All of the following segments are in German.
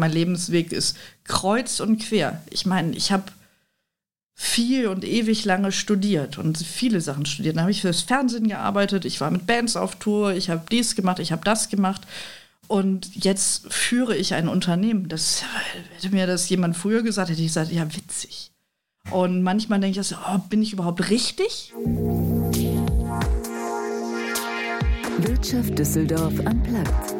Mein Lebensweg ist kreuz und quer. Ich meine, ich habe viel und ewig lange studiert und viele Sachen studiert. Dann habe ich fürs Fernsehen gearbeitet, ich war mit Bands auf Tour, ich habe dies gemacht, ich habe das gemacht. Und jetzt führe ich ein Unternehmen. Das hätte mir das jemand früher gesagt, hätte ich gesagt, ja, witzig. Und manchmal denke ich, so, oh, bin ich überhaupt richtig? Wirtschaft Düsseldorf am Platz.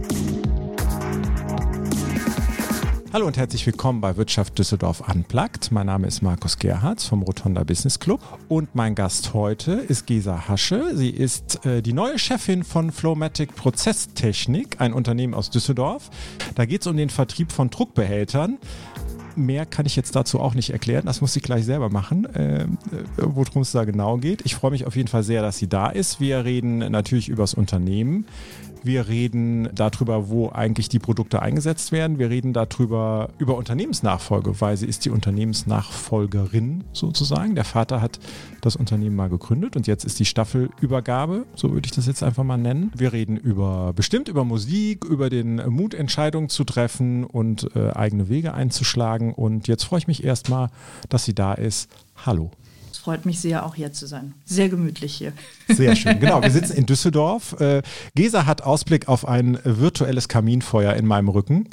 Hallo und herzlich willkommen bei Wirtschaft Düsseldorf Unplugged. Mein Name ist Markus Gerhardt vom Rotonda Business Club und mein Gast heute ist Gesa Hasche. Sie ist äh, die neue Chefin von Flowmatic Prozesstechnik, ein Unternehmen aus Düsseldorf. Da geht es um den Vertrieb von Druckbehältern. Mehr kann ich jetzt dazu auch nicht erklären. Das muss sie gleich selber machen, äh, worum es da genau geht. Ich freue mich auf jeden Fall sehr, dass sie da ist. Wir reden natürlich über das Unternehmen. Wir reden darüber, wo eigentlich die Produkte eingesetzt werden. Wir reden darüber, über Unternehmensnachfolge, weil sie ist die Unternehmensnachfolgerin sozusagen. Der Vater hat das Unternehmen mal gegründet und jetzt ist die Staffelübergabe, so würde ich das jetzt einfach mal nennen. Wir reden über, bestimmt über Musik, über den Mut, Entscheidungen zu treffen und äh, eigene Wege einzuschlagen. Und jetzt freue ich mich erstmal, dass sie da ist. Hallo freut mich sehr, auch hier zu sein. Sehr gemütlich hier. Sehr schön. Genau, wir sitzen in Düsseldorf. Äh, Gesa hat Ausblick auf ein virtuelles Kaminfeuer in meinem Rücken.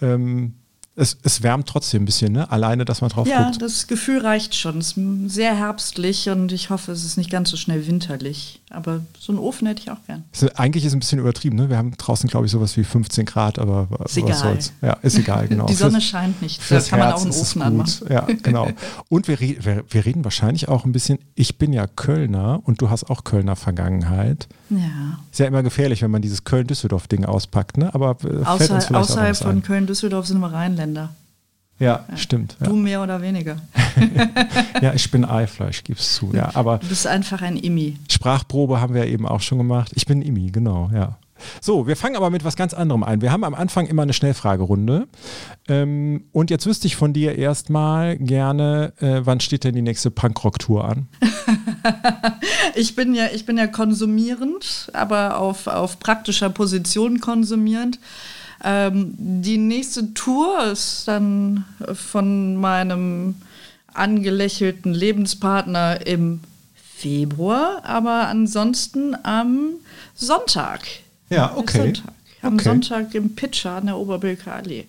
Ähm, es, es, wärmt trotzdem ein bisschen, ne? Alleine, dass man drauf ja, guckt. Ja, das Gefühl reicht schon. Es ist sehr herbstlich und ich hoffe, es ist nicht ganz so schnell winterlich. Aber so einen Ofen hätte ich auch gern. Ist, eigentlich ist es ein bisschen übertrieben, ne? Wir haben draußen, glaube ich, sowas wie 15 Grad, aber ist was egal. soll's. Ja, ist egal, genau. Die Sonne scheint nicht. Da kann man auch einen Ofen anmachen. Ja, genau. Und wir, wir, wir reden wahrscheinlich auch ein bisschen, ich bin ja Kölner und du hast auch Kölner Vergangenheit. Ja. Ist ja immer gefährlich, wenn man dieses Köln-Düsseldorf-Ding auspackt, ne? Aber äh, Außer, außerhalb von Köln-Düsseldorf sind wir Rheinländer. Ja, ja, stimmt. Du mehr oder weniger. ja, ich bin Eifleisch, gib's zu. Ja, aber du bist einfach ein Immi. Sprachprobe haben wir eben auch schon gemacht. Ich bin Immi, genau, ja. So, wir fangen aber mit was ganz anderem ein. Wir haben am Anfang immer eine Schnellfragerunde. Ähm, und jetzt wüsste ich von dir erstmal gerne, äh, wann steht denn die nächste Punkrock-Tour an? ich, bin ja, ich bin ja konsumierend, aber auf, auf praktischer Position konsumierend. Ähm, die nächste Tour ist dann von meinem angelächelten Lebenspartner im Februar, aber ansonsten am Sonntag. Ja, okay. Sonntag. Am okay. Sonntag im Pitcher an der Oberbilker Allee.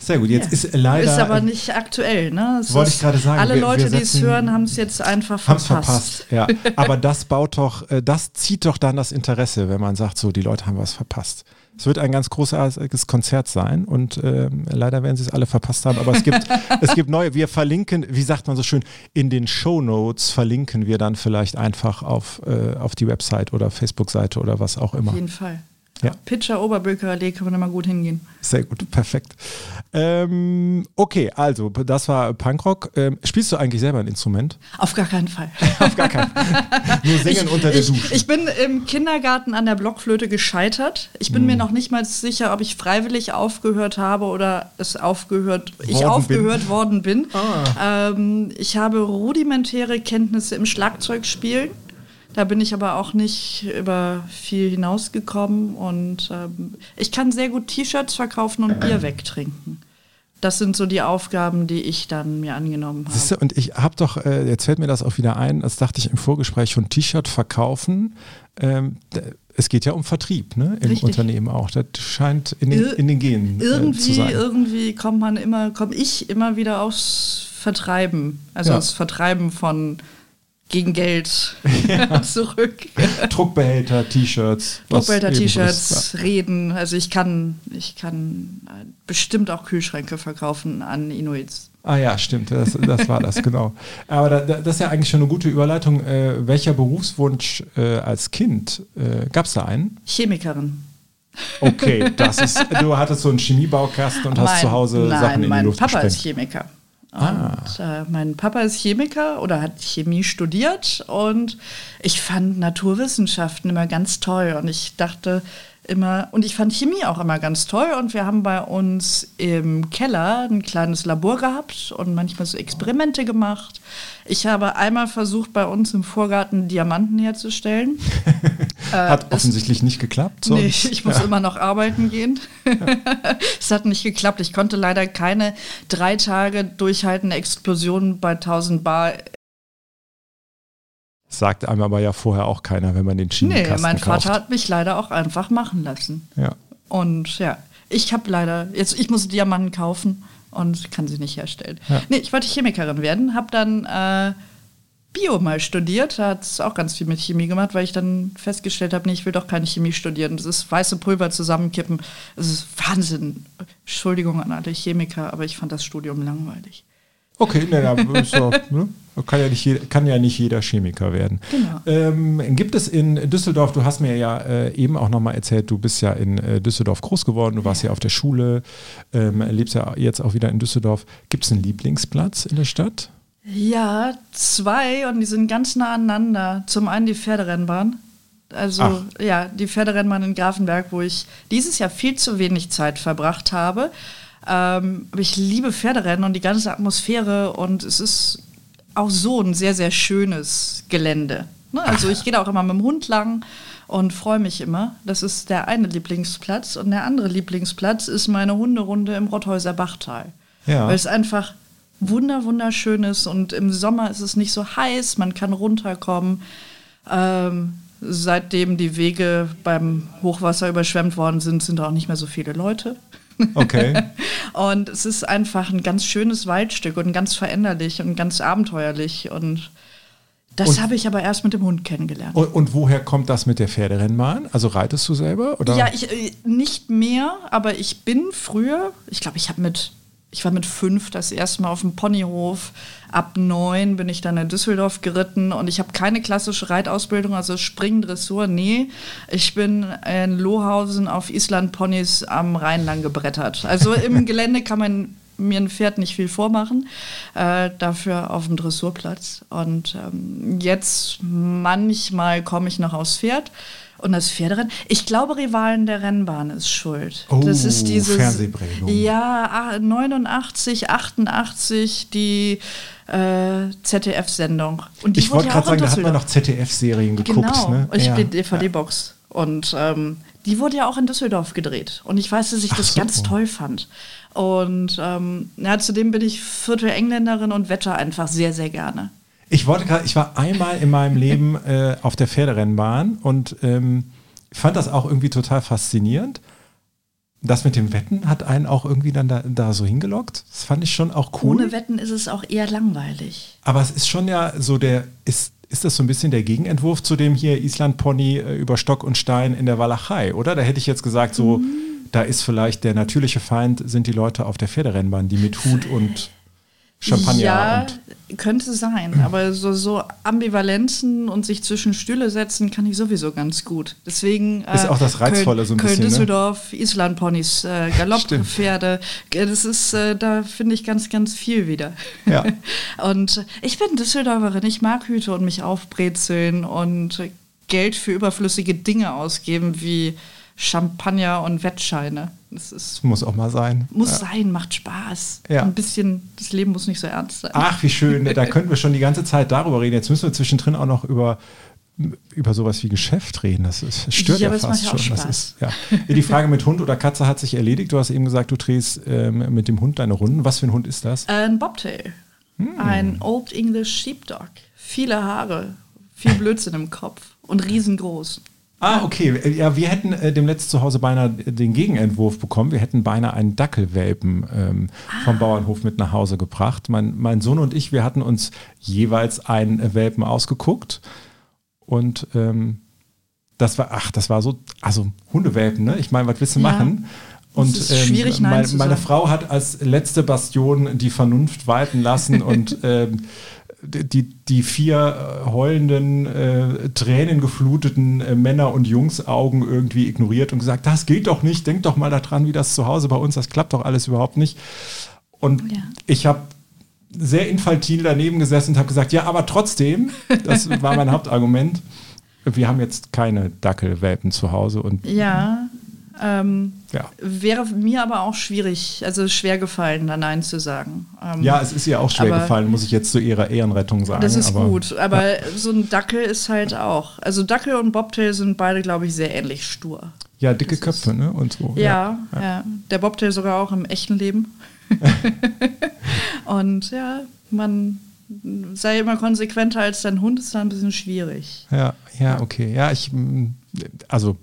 Sehr gut, jetzt ja. ist leider. Ist aber nicht aktuell, ne? Es wollte ich gerade sagen. Alle wir, Leute, die es hören, haben es jetzt einfach verpasst. verpasst, ja. aber das baut doch, äh, das zieht doch dann das Interesse, wenn man sagt, so, die Leute haben was verpasst. Es wird ein ganz großartiges Konzert sein und äh, leider werden sie es alle verpasst haben, aber es gibt, es gibt neue. Wir verlinken, wie sagt man so schön, in den Show Notes verlinken wir dann vielleicht einfach auf, äh, auf die Website oder Facebook-Seite oder was auch immer. Auf jeden Fall. Ja. Pitcher Oberböker Allee kann man da mal gut hingehen. Sehr gut, perfekt. Ähm, okay, also das war Punkrock. Ähm, spielst du eigentlich selber ein Instrument? Auf gar keinen Fall. Auf gar keinen Fall. Nur singen ich, unter der Dusche. Ich, bin im Kindergarten an der Blockflöte gescheitert. Ich bin hm. mir noch nicht mal sicher, ob ich freiwillig aufgehört habe oder es aufgehört, worden ich aufgehört bin. worden bin. Ah. Ähm, ich habe rudimentäre Kenntnisse im Schlagzeugspielen. Da bin ich aber auch nicht über viel hinausgekommen und ähm, ich kann sehr gut T-Shirts verkaufen und Bier wegtrinken. Das sind so die Aufgaben, die ich dann mir angenommen habe. Siehste, und ich habe doch, äh, jetzt fällt mir das auch wieder ein, das dachte ich im Vorgespräch schon, T-Shirt verkaufen. Ähm, es geht ja um Vertrieb ne, im Richtig. Unternehmen auch. Das scheint in den, in den Genen irgendwie, äh, zu sein. Irgendwie kommt man immer, komme ich immer wieder aufs Vertreiben, also ja. das Vertreiben von gegen Geld ja. zurück. Druckbehälter, T-Shirts. Druckbehälter, T-Shirts, ja. Reden. Also ich kann, ich kann äh, bestimmt auch Kühlschränke verkaufen an Inuits. Ah ja, stimmt, das, das war das, genau. Aber da, das ist ja eigentlich schon eine gute Überleitung. Äh, welcher Berufswunsch äh, als Kind? Äh, Gab es da einen? Chemikerin. Okay, das ist, du hattest so einen Chemiebaukasten und hast zu Hause nein, Sachen in die Luft Luft Mein Papa gesprengt. ist Chemiker. Ah. Und äh, mein Papa ist Chemiker oder hat Chemie studiert und ich fand Naturwissenschaften immer ganz toll und ich dachte, immer, und ich fand Chemie auch immer ganz toll. Und wir haben bei uns im Keller ein kleines Labor gehabt und manchmal so Experimente gemacht. Ich habe einmal versucht, bei uns im Vorgarten Diamanten herzustellen. hat äh, offensichtlich nicht geklappt. Sonst. Nee, ich muss ja. immer noch arbeiten gehen. es hat nicht geklappt. Ich konnte leider keine drei Tage durchhaltende Explosion bei 1000 Bar Sagt einem aber ja vorher auch keiner, wenn man den Chemiekasten Nee, mein kauft. Vater hat mich leider auch einfach machen lassen. Ja. Und ja, ich habe leider, jetzt ich muss Diamanten kaufen und kann sie nicht herstellen. Ja. Nee, ich wollte Chemikerin werden, habe dann äh, Bio mal studiert, hat es auch ganz viel mit Chemie gemacht, weil ich dann festgestellt habe, nee, ich will doch keine Chemie studieren. Das ist weiße Pulver zusammenkippen. Das ist Wahnsinn. Entschuldigung an alle Chemiker, aber ich fand das Studium langweilig. Okay, ne, ja, so, ne? kann, ja nicht jeder, kann ja nicht jeder Chemiker werden. Genau. Ähm, gibt es in Düsseldorf, du hast mir ja äh, eben auch nochmal erzählt, du bist ja in äh, Düsseldorf groß geworden, du warst ja, ja auf der Schule, ähm, lebst ja jetzt auch wieder in Düsseldorf. Gibt es einen Lieblingsplatz in der Stadt? Ja, zwei und die sind ganz nah aneinander. Zum einen die Pferderennbahn. Also Ach. ja, die Pferderennbahn in Grafenberg, wo ich dieses Jahr viel zu wenig Zeit verbracht habe. Ähm, aber ich liebe Pferderennen und die ganze Atmosphäre und es ist auch so ein sehr, sehr schönes Gelände. Ne? Also ich gehe da auch immer mit dem Hund lang und freue mich immer. Das ist der eine Lieblingsplatz. Und der andere Lieblingsplatz ist meine Hunderunde im Rotthäuser Bachtal. Ja. Weil es einfach wunder, wunderschön ist und im Sommer ist es nicht so heiß, man kann runterkommen. Ähm, seitdem die Wege beim Hochwasser überschwemmt worden sind, sind auch nicht mehr so viele Leute. Okay. und es ist einfach ein ganz schönes Waldstück und ganz veränderlich und ganz abenteuerlich und das habe ich aber erst mit dem Hund kennengelernt. Und, und, woher kommt das mit der Pferderennbahn? Also reitest du selber? Oder? Ja, ich, äh, nicht mehr, aber ich bin früher, ich glaube, ich habe mit ich war mit fünf das erste Mal auf dem Ponyhof. Ab neun bin ich dann in Düsseldorf geritten und ich habe keine klassische Reitausbildung, also Springen, Dressur, nee. Ich bin in Lohausen auf Island-Ponys am Rhein lang gebrettert. Also im Gelände kann man mir ein Pferd nicht viel vormachen, äh, dafür auf dem Dressurplatz. Und ähm, jetzt manchmal komme ich noch aufs Pferd und das Pferderennen. Ich glaube, Rivalen der Rennbahn ist schuld. Oh, das ist dieses. Fernsehprägung. Ja, 89, 88, die äh, ZDF-Sendung. Ich wollte gerade sagen, da hat man noch ZDF-Serien geguckt. Genau, ne? ich ja. bin DVD-Box. Und ähm, die wurde ja auch in Düsseldorf gedreht. Und ich weiß, dass ich Ach das so. ganz toll fand. Und ähm, ja, zudem bin ich Viertel Engländerin und wette einfach sehr, sehr gerne. Ich wollte gerade, ich war einmal in meinem Leben äh, auf der Pferderennbahn und ähm, fand das auch irgendwie total faszinierend. Das mit dem Wetten hat einen auch irgendwie dann da, da, so hingelockt. Das fand ich schon auch cool. Ohne Wetten ist es auch eher langweilig. Aber es ist schon ja so der, ist, ist das so ein bisschen der Gegenentwurf zu dem hier Island-Pony äh, über Stock und Stein in der Walachei, oder? Da hätte ich jetzt gesagt, so, mhm. da ist vielleicht der natürliche Feind, sind die Leute auf der Pferderennbahn, die mit Hut und Champagner. Ja, könnte sein, aber so, so Ambivalenzen und sich zwischen Stühle setzen kann ich sowieso ganz gut. Deswegen ist äh, auch das Reizvolle Köln, so ein Köln, bisschen. Ne? Düsseldorf, ne? Islandponys, äh, Galopppferde. Das ist, äh, da finde ich ganz, ganz viel wieder. Ja. und ich bin Düsseldorferin, ich mag Hüte und mich aufbrezeln und Geld für überflüssige Dinge ausgeben wie Champagner und Wettscheine. Das ist, muss auch mal sein. Muss ja. sein, macht Spaß. Ja. Ein bisschen, das Leben muss nicht so ernst sein. Ach, wie schön. Da könnten wir schon die ganze Zeit darüber reden. Jetzt müssen wir zwischendrin auch noch über, über sowas wie Geschäft reden. Das, ist, das stört ja, ja fast schon. Spaß. Das ist, ja. Die Frage mit Hund oder Katze hat sich erledigt. Du hast eben gesagt, du drehst ähm, mit dem Hund deine Runden. Was für ein Hund ist das? Ein Bobtail. Hm. Ein Old English Sheepdog. Viele Haare, viel Blödsinn im Kopf und riesengroß. Ah, okay. Ja, wir hätten äh, demnächst zu Hause beinahe den Gegenentwurf bekommen. Wir hätten beinahe einen Dackelwelpen ähm, ah. vom Bauernhof mit nach Hause gebracht. Mein, mein Sohn und ich, wir hatten uns jeweils einen Welpen ausgeguckt. Und ähm, das war, ach, das war so, also Hundewelpen, ne? Ich meine, was willst du ja. machen? Und ähm, mein, meine Frau hat als letzte Bastion die Vernunft walten lassen und ähm, die, die vier äh, heulenden, äh, tränengefluteten äh, Männer- und Jungsaugen irgendwie ignoriert und gesagt, das geht doch nicht, denk doch mal daran, wie das zu Hause bei uns, das klappt doch alles überhaupt nicht. Und ja. ich habe sehr infantil daneben gesessen und habe gesagt, ja, aber trotzdem, das war mein Hauptargument. Wir haben jetzt keine Dackelwelpen zu Hause und Ja, ähm, ja. wäre mir aber auch schwierig, also schwer gefallen, da Nein zu sagen. Ähm, Ja, es ist ihr auch schwer gefallen, muss ich jetzt zu ihrer Ehrenrettung sagen. das ist aber, gut, aber so ein Dackel ist halt auch. Also Dackel und Bobtail sind beide, glaube ich, sehr ähnlich stur. Ja, dicke Das ist- Köpfe, ne? Und so. Ja, ja, Der Bobtail sogar auch im echten Leben. und ja, man sei immer konsequenter als dein Hund, ist da ein bisschen schwierig. Ja, ja, okay. Ja, ich, also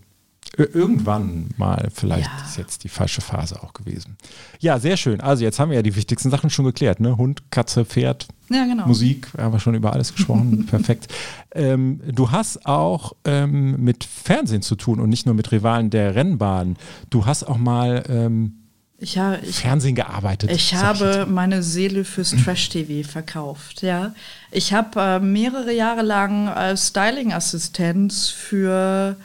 irgendwann mal, vielleicht Ja. ist jetzt die falsche Phase auch gewesen. Ja, sehr schön. Also jetzt haben wir ja die wichtigsten Sachen schon geklärt, ne? Hund, Katze, Pferd, Ja, genau. Musik, haben wir schon über alles gesprochen. Perfekt. Ähm, du hast auch ähm, mit Fernsehen zu tun und nicht nur mit Rivalen der Rennbahn. Du hast auch mal ähm, Ich, ha, ich, Fernsehen gearbeitet. ich habe jetzt. meine Seele fürs Trash-TV verkauft. Ja. Ich habe äh, mehrere Jahre lang als Styling-Assistenz für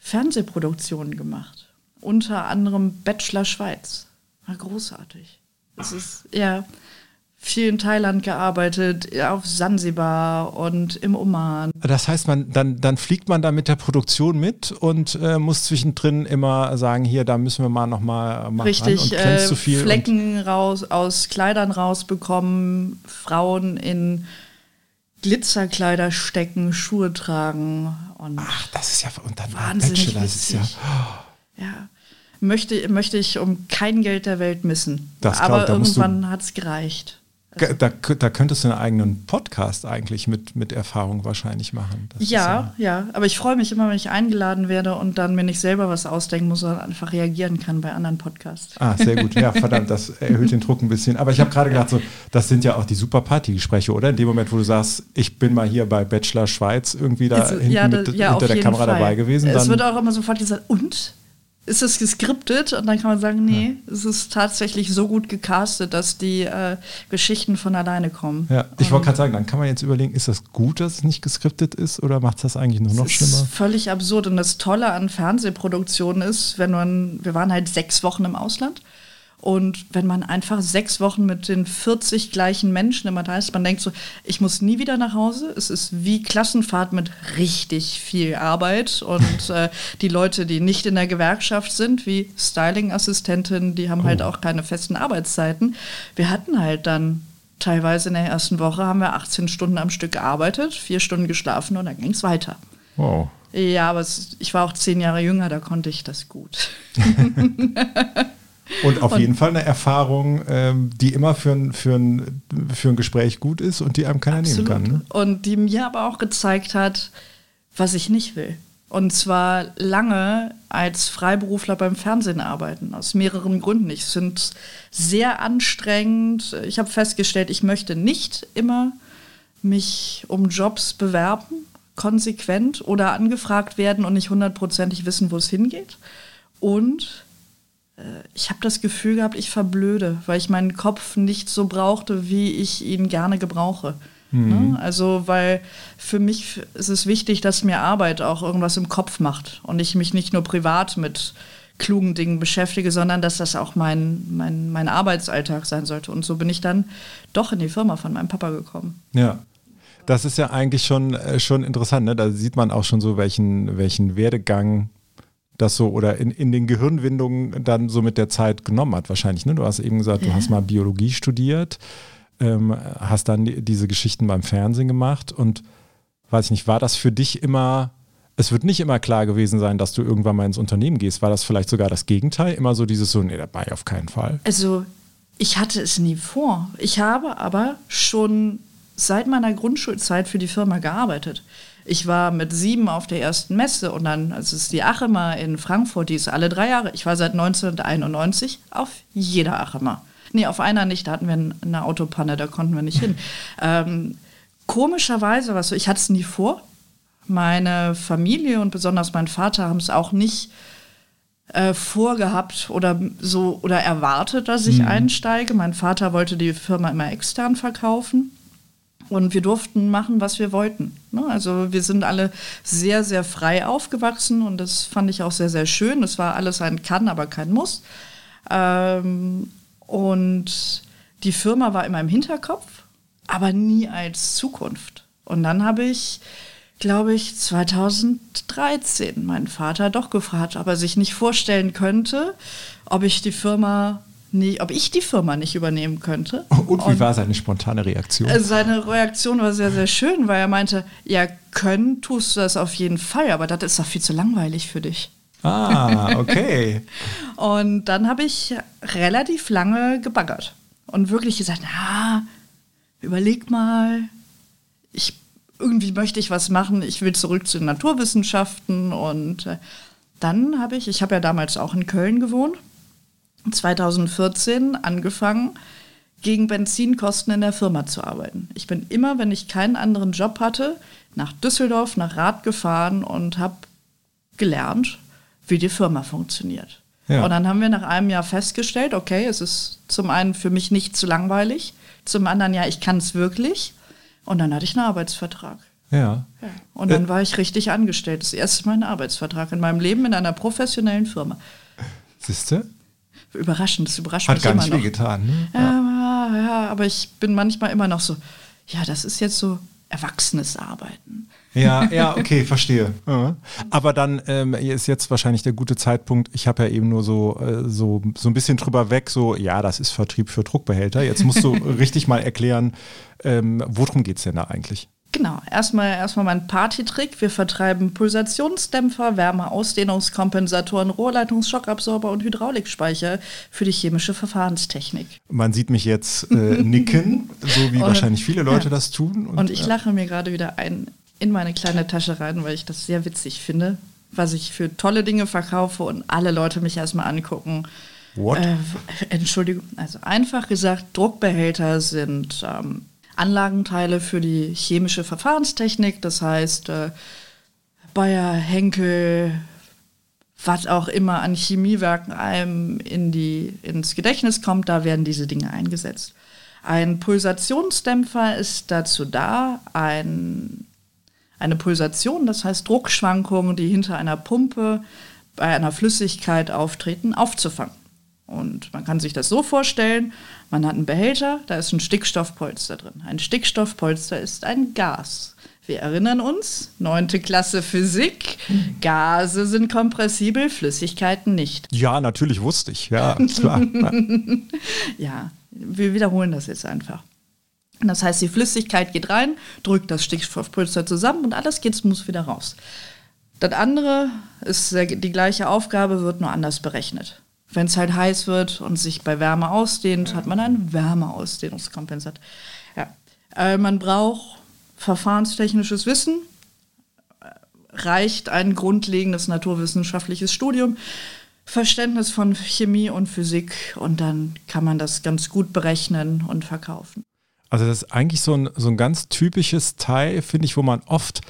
Fernsehproduktionen gemacht. Unter anderem Bachelor Schweiz. War großartig. Es ist ja viel in Thailand gearbeitet, auf Sansibar und im Oman. Das heißt, man, dann, dann fliegt man da mit der Produktion mit und äh, muss zwischendrin immer sagen, hier, da müssen wir mal nochmal machen Richtig, und äh, zu viel. Flecken raus, aus Kleidern rausbekommen, Frauen in Glitzerkleider stecken, Schuhe tragen und ach, das ist ja, und dann wahnsinnig Bachelor, das ist ja, witzig. ja, möchte, möchte ich um kein Geld der Welt missen. Das glaub, Aber du- irgendwann hat es gereicht. Da, da könntest du einen eigenen Podcast eigentlich mit, mit Erfahrung wahrscheinlich machen. Ist Ja, ja, aber ich freue mich immer, wenn ich eingeladen werde und dann mir nicht selber was ausdenken muss, sondern einfach reagieren kann bei anderen Podcasts. Ah, sehr gut. Ja, verdammt, das erhöht den Druck ein bisschen. Aber ich habe gerade gedacht, so, das sind ja auch die super Partygespräche, oder? In dem Moment, wo du sagst, ich bin mal hier bei Bachelor Schweiz irgendwie da Also, hinten ja, mit, da- ja, auf hinter der Kamera Fall. dabei gewesen. Es wird auch immer sofort gesagt, und? Ist es geskriptet? Und dann kann man sagen, nee, es ist tatsächlich so gut gecastet, dass die äh, Geschichten von alleine kommen. ja, ich wollte gerade sagen, dann kann man jetzt überlegen, ist das gut, dass es nicht geskriptet ist oder macht das eigentlich nur noch es schlimmer? ist völlig absurd. Und das Tolle an Fernsehproduktionen ist, wenn man, wir waren halt sechs Wochen im Ausland. Und wenn man einfach sechs Wochen mit den 40 gleichen Menschen immer da ist, man denkt so, ich muss nie wieder nach Hause. Es ist wie Klassenfahrt mit richtig viel Arbeit. Und äh, die Leute, die nicht in der Gewerkschaft sind, wie Styling-Assistentinnen, die haben halt auch keine festen Arbeitszeiten. Wir hatten halt dann teilweise in der ersten Woche haben wir 18 Stunden am Stück gearbeitet, vier Stunden geschlafen und dann ging es weiter. Wow. Ja, aber es, ich war auch zehn Jahre jünger, da konnte ich das gut. Und auf jeden Fall eine Erfahrung, ähm, die immer für ein, für, ein, für ein Gespräch gut ist und die einem keiner nehmen kann. Ne? Und die mir aber auch gezeigt hat, was ich nicht will. Und zwar lange als Freiberufler beim Fernsehen arbeiten, aus mehreren Gründen. Ich finde es sehr anstrengend. Ich habe festgestellt, ich möchte nicht immer mich um Jobs bewerben, konsequent oder angefragt werden und nicht hundertprozentig wissen, wo es hingeht. Und ich habe das Gefühl gehabt, ich verblöde, weil ich meinen Kopf nicht so brauchte, wie ich ihn gerne gebrauche. Ne? Also, weil für mich ist es wichtig, dass mir Arbeit auch irgendwas im Kopf macht und ich mich nicht nur privat mit klugen Dingen beschäftige, sondern dass das auch mein, mein, mein Arbeitsalltag sein sollte. Und so bin ich dann doch in die Firma von meinem Papa gekommen. Ja. Das ist ja eigentlich schon, äh, schon interessant. Ne? Da sieht man auch schon so, welchen, welchen Werdegang das so oder in, in den Gehirnwindungen dann so mit der Zeit genommen hat, wahrscheinlich. Ne? Du hast eben gesagt, du Ja. hast mal Biologie studiert, ähm, hast dann die, diese Geschichten beim Fernsehen gemacht und weiß ich nicht, war das für dich immer, es wird nicht immer klar gewesen sein, dass du irgendwann mal ins Unternehmen gehst. War das vielleicht sogar das Gegenteil? Immer so dieses so, nee, dabei auf keinen Fall. Also, ich hatte es nie vor. Ich habe aber schon seit meiner Grundschulzeit für die Firma gearbeitet. Ich war mit sieben auf der ersten Messe und dann, also es ist die Achema in Frankfurt, die ist alle drei Jahre. Ich war seit 1991 auf jeder Achema. Nee, auf einer nicht, da hatten wir eine Autopanne, da konnten wir nicht hin. Ähm, komischerweise, was so, ich hatte es nie vor. Meine Familie und besonders mein Vater haben es auch nicht äh, vorgehabt oder so oder erwartet, dass ich einsteige. Mein Vater wollte die Firma immer extern verkaufen. Und wir durften machen, was wir wollten. Ne? Also wir sind alle sehr, sehr frei aufgewachsen und das fand ich auch sehr, sehr schön. Das war alles ein Kann, aber kein Muss. Ähm, und die Firma war immer im Hinterkopf, aber nie als Zukunft. Und dann habe ich, glaube ich, 2013 meinen Vater doch gefragt, ob er sich nicht vorstellen könnte, ob ich die Firma nie, ob ich die Firma nicht übernehmen könnte. Und wie Und war seine spontane Reaktion? Seine Reaktion war sehr, sehr schön, weil er meinte, ja, können tust du das auf jeden Fall, aber das ist doch viel zu langweilig für dich. Ah, okay. und dann habe ich relativ lange gebaggert und wirklich gesagt, na, überleg mal, ich irgendwie möchte ich was machen, ich will zurück zu den Naturwissenschaften und äh, dann habe ich, ich habe ja damals auch in Köln gewohnt, 2014 angefangen, gegen Benzinkosten in der Firma zu arbeiten. Ich bin immer, wenn ich keinen anderen Job hatte, nach Düsseldorf, nach Rad gefahren und habe gelernt, wie die Firma funktioniert. Ja. Und dann haben wir nach einem Jahr festgestellt, okay, es ist zum einen für mich nicht zu langweilig, zum anderen ja, ich kann es wirklich. Und dann hatte ich einen Arbeitsvertrag. Ja. ja. Und dann äh. war ich richtig angestellt. Das erste Mal ein Arbeitsvertrag in meinem Leben in einer professionellen Firma. Siehste? Überraschend, das überrascht Hat mich gar immer nicht noch. wehgetan. Ne? Ja. ja, aber ich bin manchmal immer noch so, ja, das ist jetzt so erwachsenes Arbeiten. Ja, ja, okay, verstehe. Aber dann ähm, ist jetzt wahrscheinlich der gute Zeitpunkt. Ich habe ja eben nur so, äh, so, so ein bisschen drüber weg, so, ja, das ist Vertrieb für Druckbehälter. Jetzt musst du richtig mal erklären, ähm, worum geht es denn da eigentlich? Genau, erstmal, erstmal mein Partytrick. Wir vertreiben Pulsationsdämpfer, Wärmeausdehnungskompensatoren, Rohrleitungsschockabsorber und Hydraulikspeicher für die chemische Verfahrenstechnik. Man sieht mich jetzt äh, nicken, so wie und, wahrscheinlich viele Leute ja. das tun. Und, und ich ja. lache mir gerade wieder ein in meine kleine Tasche rein, weil ich das sehr witzig finde, was ich für tolle Dinge verkaufe und alle Leute mich erstmal angucken. What? Äh, Entschuldigung, also einfach gesagt, Druckbehälter sind ähm, Anlagenteile für die chemische Verfahrenstechnik, das heißt äh, Bayer, Henkel, was auch immer an Chemiewerken einem in die, ins Gedächtnis kommt, da werden diese Dinge eingesetzt. Ein Pulsationsdämpfer ist dazu da, ein eine Pulsation, das heißt Druckschwankungen, die hinter einer Pumpe bei einer Flüssigkeit auftreten, aufzufangen. Und man kann sich das so vorstellen, man hat einen Behälter, da ist ein Stickstoffpolster drin. Ein Stickstoffpolster ist ein Gas. Wir erinnern uns, neunte Klasse Physik, Gase sind kompressibel, Flüssigkeiten nicht. Ja, natürlich wusste ich, ja, klar. ja, wir wiederholen das jetzt einfach. Das heißt, die Flüssigkeit geht rein, drückt das Stickstoffpolster zusammen und alles geht smooth wieder raus. Das andere ist die gleiche Aufgabe, wird nur anders berechnet. Wenn es halt heiß wird und sich bei Wärme ausdehnt, hat man einen Wärmeausdehnungskompensator. Ja. Äh, man braucht verfahrenstechnisches Wissen, reicht ein grundlegendes naturwissenschaftliches Studium, Verständnis von Chemie und Physik und dann kann man das ganz gut berechnen und verkaufen. Also das ist eigentlich so ein, so ein ganz typisches Teil, finde ich, wo man oft,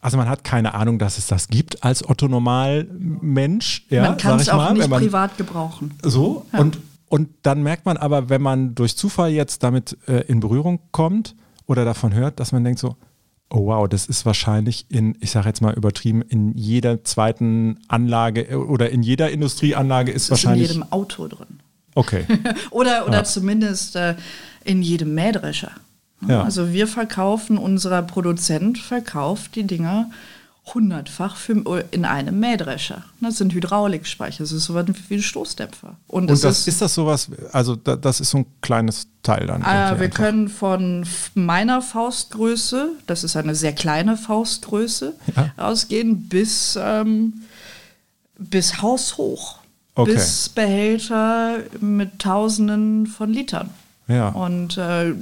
also man hat keine Ahnung, dass es das gibt als Otto-Normal-Mensch. Ja, man kann es auch mal, nicht man, privat gebrauchen. So, ja. und, und dann merkt man aber, wenn man durch Zufall jetzt damit äh, in Berührung kommt oder davon hört, dass man denkt so, oh wow, das ist wahrscheinlich in, ich sage jetzt mal übertrieben, in jeder zweiten Anlage äh, oder in jeder Industrieanlage ist, ist wahrscheinlich... in jedem Auto drin. Okay. oder oder ja. zumindest äh, in jedem Mähdrescher. Ja. Also wir verkaufen, unser Produzent verkauft die Dinger hundertfach für, in einem Mähdrescher. Das sind Hydraulikspeicher, das ist sowas wie ein Stoßdämpfer. Und, Und das, ist, ist, das sowas, also das ist so ein kleines Teil dann? Äh, wir einfach. können von meiner Faustgröße, das ist eine sehr kleine Faustgröße, ja. ausgehen bis, ähm, bis haushoch. Okay. Bis Behälter mit Tausenden von Litern. Ja. Und äh,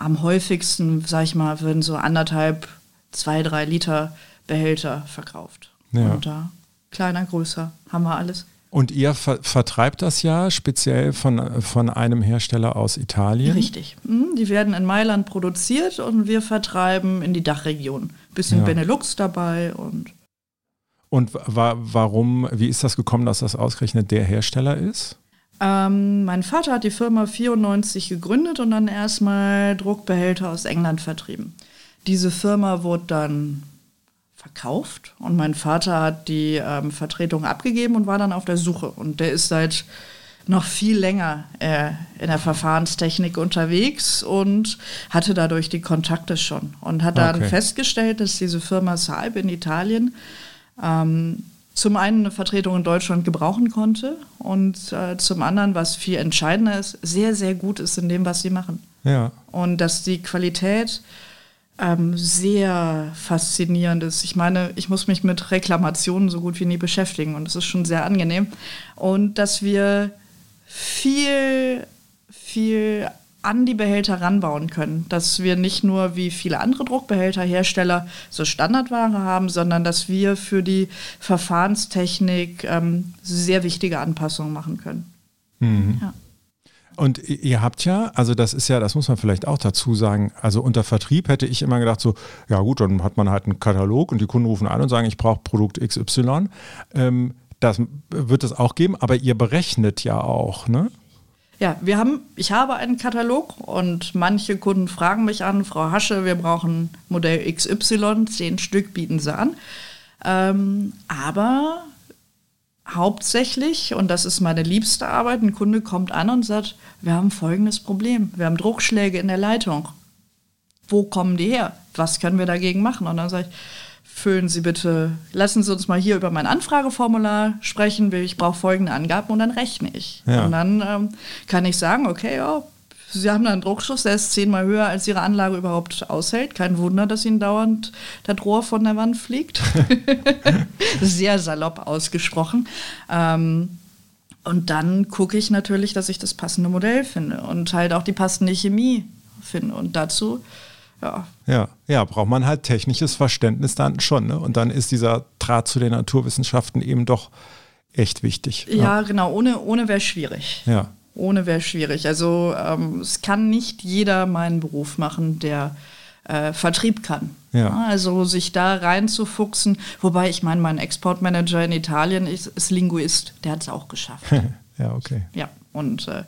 am häufigsten, sag ich mal, würden so anderthalb, zwei, drei Liter Behälter verkauft. Ja. Und da kleiner, größer, haben wir alles. Und ihr ver vertreibt das ja speziell von, von einem Hersteller aus Italien? Richtig. Mhm, die werden in Mailand produziert und wir vertreiben in die Dachregion. Bisschen ja. Benelux dabei und. Und wa warum, wie ist das gekommen, dass das ausgerechnet der Hersteller ist? Ähm, mein Vater hat die Firma 94 gegründet und dann erstmal Druckbehälter aus England vertrieben. Diese Firma wurde dann verkauft und mein Vater hat die ähm, Vertretung abgegeben und war dann auf der Suche. Und der ist seit noch viel länger äh, in der Verfahrenstechnik unterwegs und hatte dadurch die Kontakte schon und hat dann Okay. festgestellt, dass diese Firma Saab in Italien ähm, zum einen eine Vertretung in Deutschland gebrauchen konnte und äh, zum anderen, was viel entscheidender ist, sehr, sehr gut ist in dem, was sie machen. Ja. Und dass die Qualität ähm, sehr faszinierend ist. Ich meine, ich muss mich mit Reklamationen so gut wie nie beschäftigen und es ist schon sehr angenehm. Und dass wir viel, viel an die Behälter ranbauen können. Dass wir nicht nur wie viele andere Druckbehälterhersteller so Standardware haben, sondern dass wir für die Verfahrenstechnik ähm, sehr wichtige Anpassungen machen können. Ja. Und ihr habt ja, also das ist ja, das muss man vielleicht auch dazu sagen, also unter Vertrieb hätte ich immer gedacht, so, ja gut, dann hat man halt einen Katalog und die Kunden rufen an und sagen, ich brauche Produkt XY. Ähm, das wird es auch geben, aber ihr berechnet ja auch, ne? Ja, wir haben, ich habe einen Katalog und manche Kunden fragen mich an, Frau Hasche, wir brauchen Modell XY, zehn Stück bieten sie an. Ähm, aber hauptsächlich, und das ist meine liebste Arbeit, ein Kunde kommt an und sagt, wir haben folgendes Problem, wir haben Druckschläge in der Leitung. Wo kommen die her? Was können wir dagegen machen? Und dann sage ich, füllen Sie bitte, lassen Sie uns mal hier über mein Anfrageformular sprechen. Ich brauche folgende Angaben und dann rechne ich. Ja. Und dann ähm, kann ich sagen, okay, ja, Sie haben da einen Druckschuss, der ist zehnmal höher, als Ihre Anlage überhaupt aushält. Kein Wunder, dass Ihnen dauernd das Rohr von der Wand fliegt. Sehr salopp ausgesprochen. Ähm, und dann gucke ich natürlich, dass ich das passende Modell finde und halt auch die passende Chemie finde. Und dazu, ja, Ja, ja, braucht man halt technisches Verständnis dann schon, ne? Und dann ist dieser Draht zu den Naturwissenschaften eben doch echt wichtig. ja, genau, ohne, ohne wäre schwierig. Ja. Ohne wäre schwierig. Also ähm, es kann nicht jeder meinen Beruf machen, der äh, Vertrieb kann. Ja. Also sich da reinzufuchsen, wobei ich meine, mein Exportmanager in Italien ist, ist Linguist, der hat es auch geschafft. Ja, okay. ja, und äh,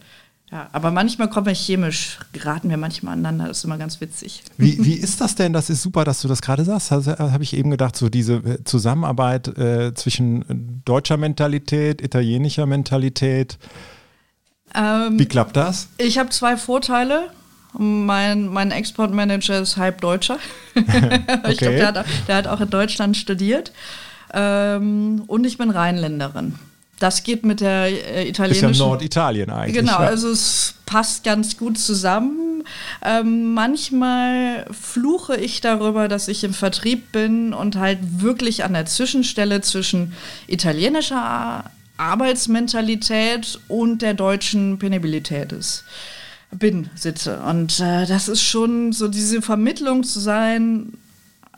ja, aber manchmal kommen wir chemisch, geraten wir manchmal aneinander, das ist immer ganz witzig. Wie, wie ist das denn? Das ist super, dass du das gerade sagst. Also, Habe ich eben gedacht, so diese äh, Zusammenarbeit äh, zwischen deutscher Mentalität, italienischer Mentalität. Ähm, Wie klappt das? Ich habe zwei Vorteile. Mein, mein Exportmanager ist halb Deutscher. Ich Okay. glaube, der, hat auch- der hat auch in Deutschland studiert. Ähm, und ich bin Rheinländerin. Das geht mit der äh, Ist ja italienischen. Norditalien eigentlich. Genau, ja. also es passt ganz gut zusammen. Ähm, manchmal fluche ich darüber, dass ich im Vertrieb bin und halt wirklich an der Zwischenstelle zwischen italienischer Ar- Arbeitsmentalität und der deutschen Penibilität ist. Bin, sitze. Und äh, das ist schon so diese Vermittlung zu sein,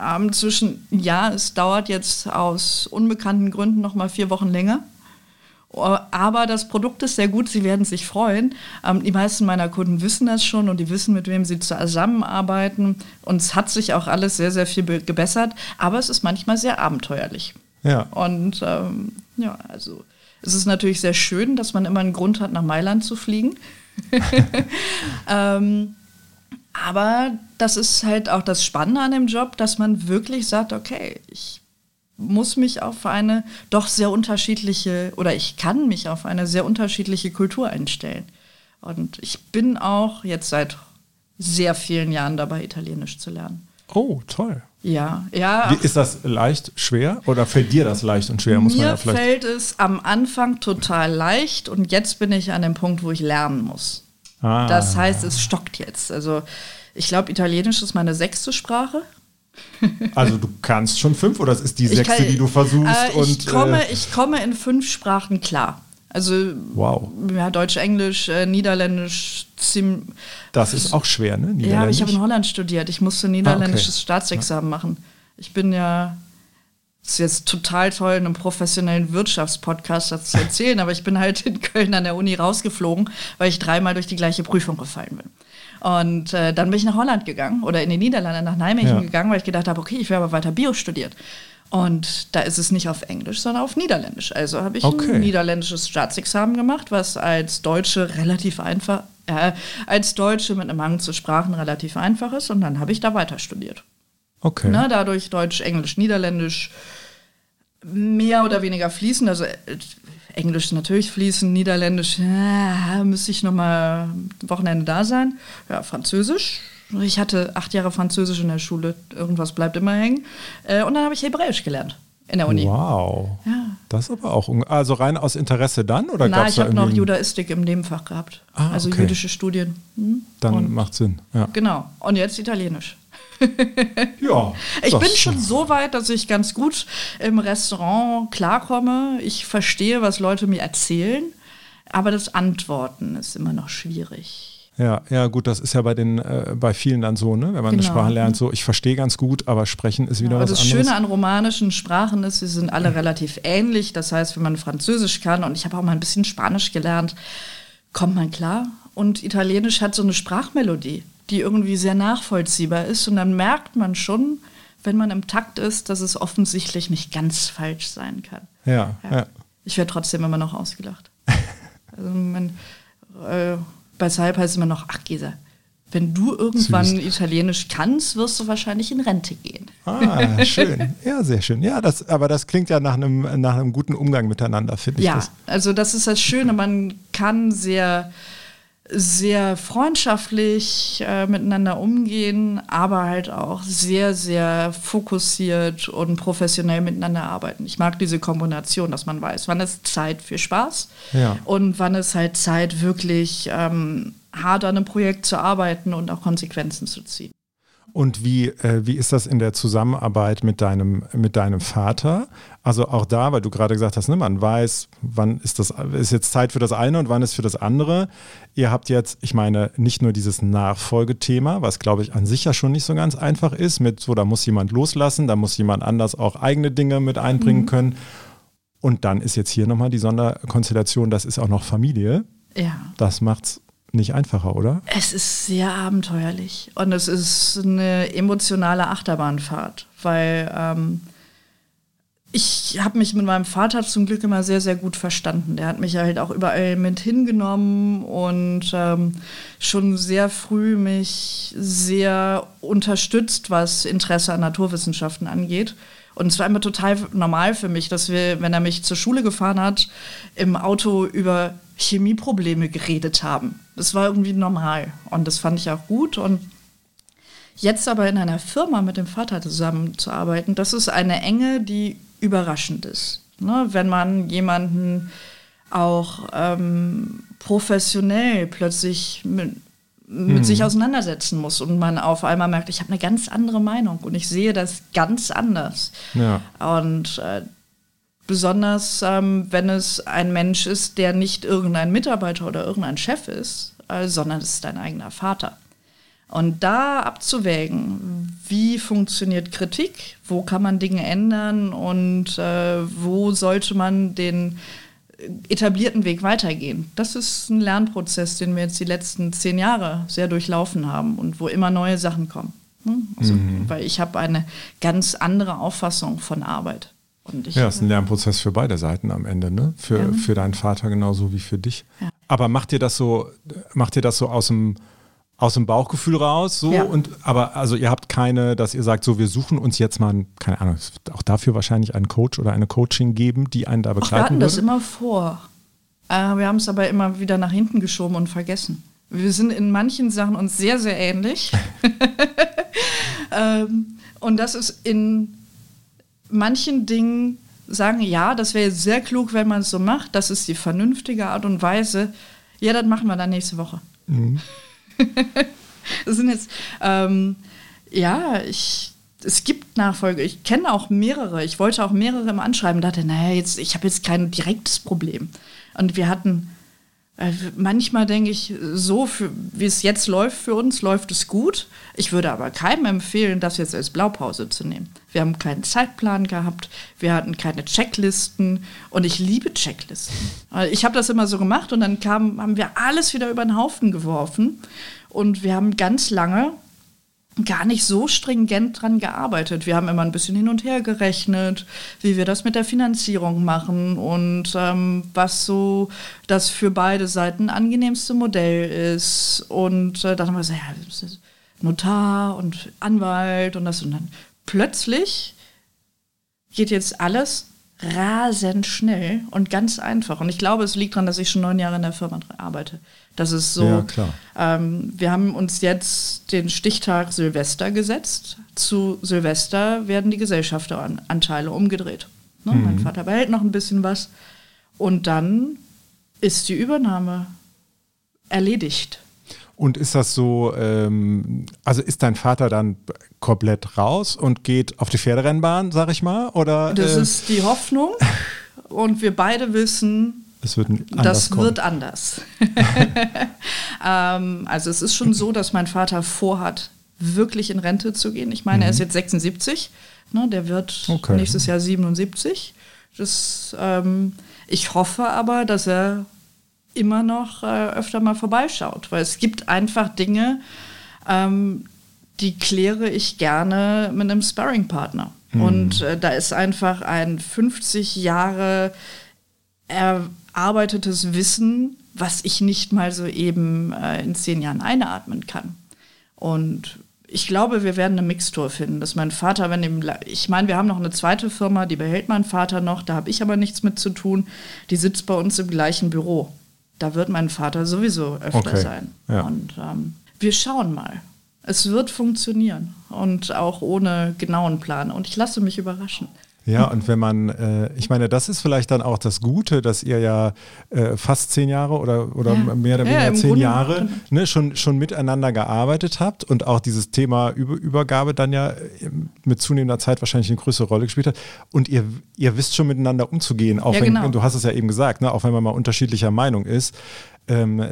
ähm, zwischen, ja, es dauert jetzt aus unbekannten Gründen noch mal vier Wochen länger. Aber das Produkt ist sehr gut, Sie werden sich freuen. Ähm, die meisten meiner Kunden wissen das schon und die wissen, mit wem sie zusammenarbeiten. Und es hat sich auch alles sehr, sehr viel be- gebessert. Aber es ist manchmal sehr abenteuerlich. ja. Und ähm, ja, also es ist natürlich sehr schön, dass man immer einen Grund hat, nach Mailand zu fliegen. ähm, aber das ist halt auch das Spannende an dem Job, dass man wirklich sagt, okay, ich muss mich auf eine doch sehr unterschiedliche oder ich kann mich auf eine sehr unterschiedliche Kultur einstellen. Und ich bin auch jetzt seit sehr vielen Jahren dabei, Italienisch zu lernen. Oh, toll. Ja, ja. Wie, ist das leicht, schwer oder fällt dir das leicht und schwer? Muss man Mir ja vielleicht. fällt es am Anfang total leicht und jetzt bin ich an dem Punkt, wo ich lernen muss. Ah. Das heißt, es stockt jetzt. Also ich glaube, Italienisch ist meine sechste Sprache. Also du kannst schon fünf oder es ist die Ich sechste, kann- die du versuchst Äh, und ich, komme, äh, ich komme in fünf Sprachen klar. Also wow, ja, Deutsch, Englisch, äh, Niederländisch, ziem, das ist auch schwer, ne? Ja, aber ich habe in Holland studiert. Ich musste niederländisches Staatsexamen machen. Ich bin ja, ist jetzt total toll, in einem professionellen Wirtschaftspodcast das zu erzählen, aber ich bin halt in Köln an der Uni rausgeflogen, weil ich dreimal durch die gleiche Prüfung gefallen bin. Und äh, dann bin ich nach Holland gegangen oder in die Niederlande, nach Nijmegen Ja. gegangen, weil ich gedacht habe, okay, ich will aber weiter Bio studiert. Und da ist es nicht auf Englisch, sondern auf Niederländisch. Also habe ich Okay. ein niederländisches Staatsexamen gemacht, was als Deutsche relativ einfach, äh, als Deutsche mit einem Hang zu Sprachen relativ einfach ist. Und dann habe ich da weiter studiert. Okay. Ne, dadurch Deutsch, Englisch, Niederländisch mehr oder weniger fließend. Also äh, Englisch natürlich fließen, Niederländisch, ja, müsste ich nochmal Wochenende da sein. Ja, Französisch. Ich hatte acht Jahre Französisch in der Schule, irgendwas bleibt immer hängen. Äh, und dann habe ich Hebräisch gelernt in der Uni. Wow. Ja. Das aber auch, also rein aus Interesse dann? Oder Na, gab's ich habe noch Judaistik im Nebenfach gehabt. Ah, also okay. jüdische Studien. Hm? Dann Und- macht Sinn. Ja. Genau. Und jetzt Italienisch. Ja Ich das- bin schon so weit, dass ich ganz gut im Restaurant klarkomme. Ich verstehe, was Leute mir erzählen, aber das Antworten ist immer noch schwierig. Ja, ja, gut, das ist ja bei den, äh, bei vielen dann so, ne? Wenn man eine Genau. Sprache lernt, so, ich verstehe ganz gut, aber sprechen ist wieder Aber was das anderes. Schöne an romanischen Sprachen ist, sie sind alle relativ ähnlich. Das heißt, wenn man Französisch kann und ich habe auch mal ein bisschen Spanisch gelernt, kommt man klar. Und Italienisch hat so eine Sprachmelodie, die irgendwie sehr nachvollziehbar ist. Und dann merkt man schon, wenn man im Takt ist, dass es offensichtlich nicht ganz falsch sein kann. ja, ja. Ich werde trotzdem immer noch ausgelacht. also mein, äh, bei Skype heißt es immer noch, ach Gesa, wenn du irgendwann Süß. Italienisch kannst, wirst du wahrscheinlich in Rente gehen. Ah, schön. Ja, sehr schön. Ja, das, aber das klingt ja nach einem, nach einem guten Umgang miteinander, finde ich. Ja, Das. also das ist das Schöne, man kann sehr, sehr freundschaftlich äh, miteinander umgehen, aber halt auch sehr, sehr fokussiert und professionell miteinander arbeiten. Ich mag diese Kombination, dass man weiß, wann ist Zeit für Spaß Ja. und wann ist halt Zeit, wirklich ähm, hart an einem Projekt zu arbeiten und auch Konsequenzen zu ziehen. Und wie, äh, wie ist das in der Zusammenarbeit mit deinem, mit deinem Vater? Also auch da, weil du gerade gesagt hast, ne, man weiß, wann ist das, ist jetzt Zeit für das eine und wann ist für das andere. Ihr habt jetzt, ich meine, nicht nur dieses Nachfolgethema, was glaube ich an sich ja schon nicht so ganz einfach ist, mit so, da muss jemand loslassen, da muss jemand anders auch eigene Dinge mit einbringen können. Und dann ist jetzt hier nochmal die Sonderkonstellation, das ist auch noch Familie. Ja. Das macht's nicht einfacher, oder? Es ist sehr abenteuerlich und es ist eine emotionale Achterbahnfahrt, weil ähm, ich habe mich mit meinem Vater zum Glück immer sehr, sehr gut verstanden. Der hat mich halt auch überall mit hingenommen und ähm, schon sehr früh mich sehr unterstützt, was Interesse an Naturwissenschaften angeht. Und es war immer total normal für mich, dass wir, wenn er mich zur Schule gefahren hat, im Auto über Chemieprobleme geredet haben. Das war irgendwie normal und das fand ich auch gut. Und jetzt aber in einer Firma mit dem Vater zusammenzuarbeiten, das ist eine Enge, die überraschend ist. Ne? Wenn man jemanden auch ähm, professionell plötzlich mit, mit sich auseinandersetzen muss und man auf einmal merkt, ich habe eine ganz andere Meinung und ich sehe das ganz anders. Ja. Und äh, besonders, ähm, wenn es ein Mensch ist, der nicht irgendein Mitarbeiter oder irgendein Chef ist, äh, sondern es ist dein eigener Vater. Und da abzuwägen, wie funktioniert Kritik, wo kann man Dinge ändern und äh, wo sollte man den etablierten Weg weitergehen. Das ist ein Lernprozess, den wir jetzt die letzten zehn Jahre sehr durchlaufen haben und wo immer neue Sachen kommen. Hm? Also, Weil ich habe eine ganz andere Auffassung von Arbeit. Und ich, Ja, ist ein Lernprozess für beide Seiten am Ende, ne? Für, Ja. für deinen Vater genauso wie für dich. Ja. Aber macht ihr das so, macht ihr das so aus dem, aus dem Bauchgefühl raus? So? Ja. Und aber also ihr habt keine, dass ihr sagt, so wir suchen uns jetzt mal, einen, keine Ahnung, es wird auch dafür wahrscheinlich einen Coach oder eine Coaching geben, die einen da Ach, wir begleiten hatten das würde? immer vor. Äh, wir haben es aber immer wieder nach hinten geschoben und vergessen. Wir sind in manchen Sachen uns sehr, sehr ähnlich. ähm, und das ist in manchen Dingen sagen, ja, das wäre jetzt sehr klug, wenn man es so macht. Das ist die vernünftige Art und Weise. Ja, das machen wir dann nächste Woche. das sind jetzt, ähm, ja, ich, es gibt Nachfolge. Ich kenne auch mehrere. Ich wollte auch mehrere im Anschreiben. Dachte, naja, jetzt, ich habe jetzt kein direktes Problem. Und wir hatten, manchmal denke ich, so für, wie es jetzt läuft für uns, läuft es gut. Ich würde aber keinem empfehlen, das jetzt als Blaupause zu nehmen. Wir haben keinen Zeitplan gehabt, wir hatten keine Checklisten und ich liebe Checklisten. Äh, Ich habe das immer so gemacht und dann kam, haben wir alles wieder über den Haufen geworfen und wir haben ganz lange gar nicht so stringent dran gearbeitet. Wir haben immer ein bisschen hin und her gerechnet, wie wir das mit der Finanzierung machen und ähm, was so das für beide Seiten angenehmste Modell ist. Und äh, dann haben wir gesagt, ja, Notar und Anwalt und das und dann plötzlich geht jetzt alles rasend schnell und ganz einfach. Und ich glaube, es liegt daran, dass ich schon neun Jahre in der Firma arbeite. Das ist so. Ja, klar. Ähm, wir haben uns jetzt den Stichtag Silvester gesetzt. Zu Silvester werden die Gesellschafteranteile umgedreht. Ne? Mein Vater behält noch ein bisschen was. Und dann ist die Übernahme erledigt. Und ist das so, ähm, also ist dein Vater dann komplett raus und geht auf die Pferderennbahn, sag ich mal? Oder, Das äh, ist die Hoffnung. Und wir beide wissen, es wird anders das kommen. wird anders. ähm, also es ist schon so, dass mein Vater vorhat, wirklich in Rente zu gehen. Ich meine, er ist jetzt 76, ne, der wird Mhm. Okay. nächstes Jahr 77. Das, ähm, ich hoffe aber, dass er immer noch äh, öfter mal vorbeischaut, weil es gibt einfach Dinge, ähm, die kläre ich gerne mit einem Sparringpartner. Und äh, da ist einfach ein 50 Jahre erarbeitetes Wissen, was ich nicht mal so eben äh, in zehn Jahren einatmen kann. Und ich glaube, wir werden eine Mixtur finden, dass mein Vater, wenn ihm, ich meine, wir haben noch eine zweite Firma, die behält mein Vater noch, da habe ich aber nichts mit zu tun. Die sitzt bei uns im gleichen Büro. Da wird mein Vater sowieso öfter Okay, sein. ja. Und ähm, wir schauen mal. Es wird funktionieren und auch ohne genauen Plan. Und ich lasse mich überraschen. Ja, und wenn man, äh, ich meine, das ist vielleicht dann auch das Gute, dass ihr ja äh, fast zehn Jahre oder, oder Ja. mehr oder Ja, weniger im zehn Grunde- Jahre ne, schon, schon miteinander gearbeitet habt und auch dieses Thema Über Übergabe dann ja äh, mit zunehmender Zeit wahrscheinlich eine größere Rolle gespielt hat. Und ihr, ihr wisst schon miteinander umzugehen, auch Ja, wenn, genau. du hast es ja eben gesagt, ne, auch wenn man mal unterschiedlicher Meinung ist. Ähm,